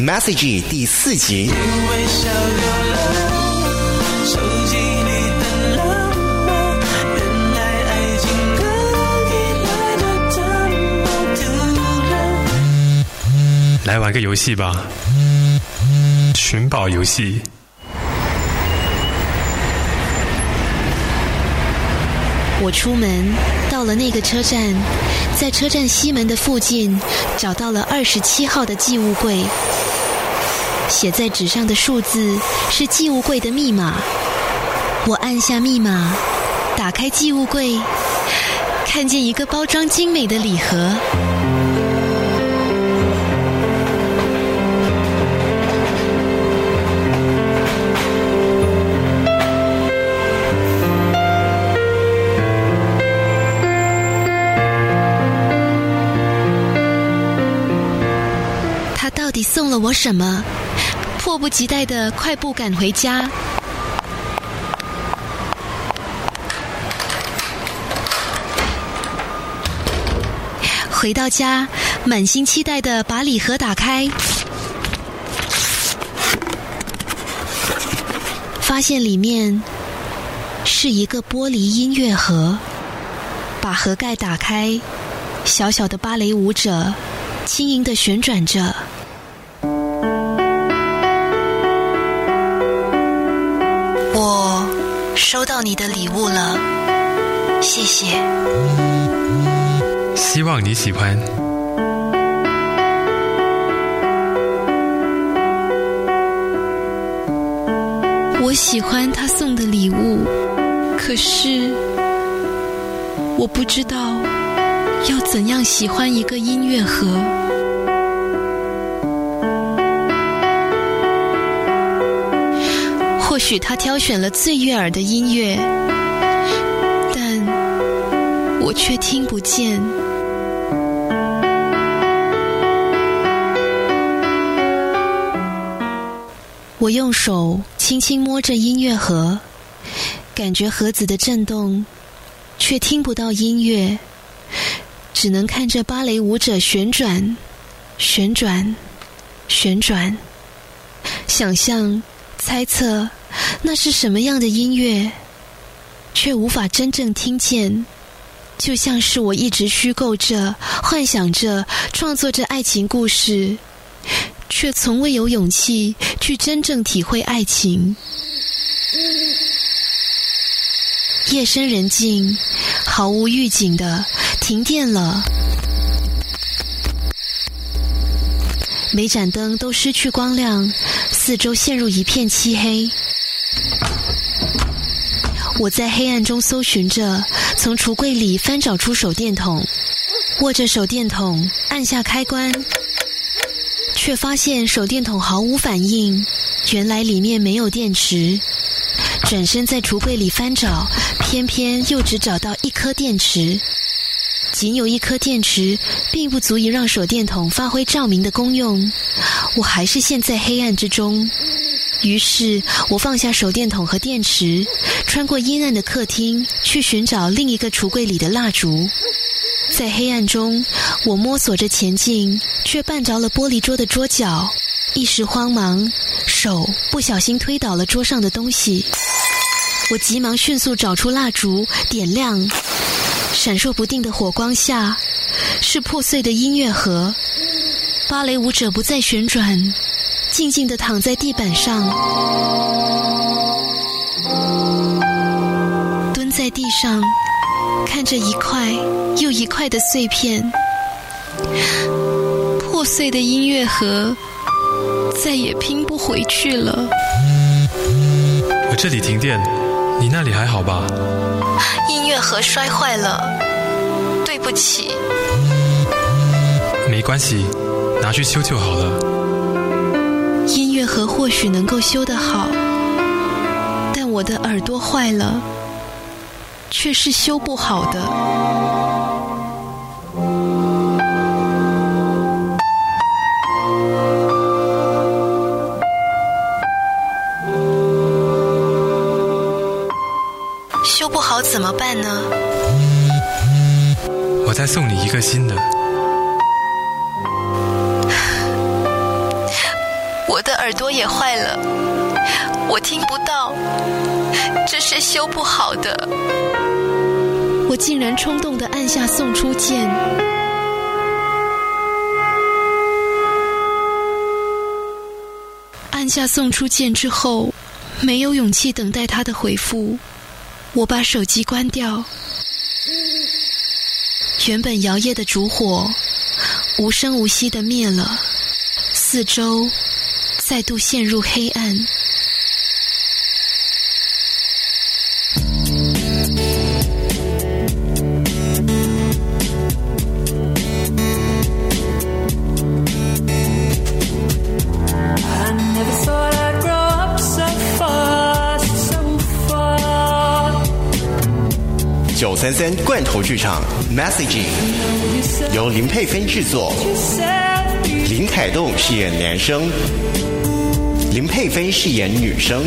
Message 第四集。来玩个游戏吧，寻宝游戏。我出门到了那个车站，在车站西门的附近找到了二十七号的寄物柜，写在纸上的数字是寄物柜的密码。我按下密码，打开寄物柜，看见一个包装精美的礼盒。到底送了我什么？迫不及待的快步赶回家。回到家，满心期待的把礼盒打开，发现里面是一个玻璃音乐盒。把盒盖打开，小小的芭蕾舞者轻盈的旋转着。收到你的礼物了，谢谢。希望你喜欢。我喜欢他送的礼物，可是我不知道要怎样喜欢一个音乐盒。许他挑选了最悦耳的音乐，但我却听不见。我用手轻轻摸着音乐盒，感觉盒子的震动，却听不到音乐，只能看着芭蕾舞者旋转、旋转、旋转，想象、猜测 那是什么样的音乐，却无法真正听见，就像是我一直虚构着、幻想着、创作着爱情故事。却从未有勇气去真正体会爱情。夜深人静，毫无预警的停电了，每盏灯都失去光亮，四周陷入一片漆黑。我在黑暗中搜寻着，从橱柜里翻找出手电筒，握着手电筒按下开关。却发现手电筒毫无反应，原来里面没有电池。转身在橱柜里翻找，偏偏又只找到一颗电池。仅有一颗电池，并不足以让手电筒发挥照明的功用。我还是陷在黑暗之中。于是我放下手电筒和电池，穿过阴暗的客厅，去寻找另一个橱柜里的蜡烛。在黑暗中，我摸索着前进，却绊着了玻璃桌的桌角，一时慌忙，手不小心推倒了桌上的东西。我急忙迅速找出蜡烛，点亮，闪烁不定的火光下，是破碎的音乐盒。芭蕾舞者不再旋转，静静的躺在地板上，蹲在地上。看着一块又一块的碎片，破碎的音乐盒再也拼不回去了。我这里停电，你那里还好吧？音乐盒摔坏了，对不起。没关系，拿去修就好了。音乐盒或许能够修得好，但我的耳朵坏了。却是修不好的。修不好怎么办呢？我再送你一个新的。耳朵也坏了，我听不到，这是修不好的。我竟然冲动的按下送出键，按下送出键之后，没有勇气等待他的回复，我把手机关掉。原本摇曳的烛火，无声无息的灭了，四周再度陷入黑暗。九三三罐头剧场 Messaging 由林佩芬制作，林凯栋饰演男生，林佩芬饰演女生。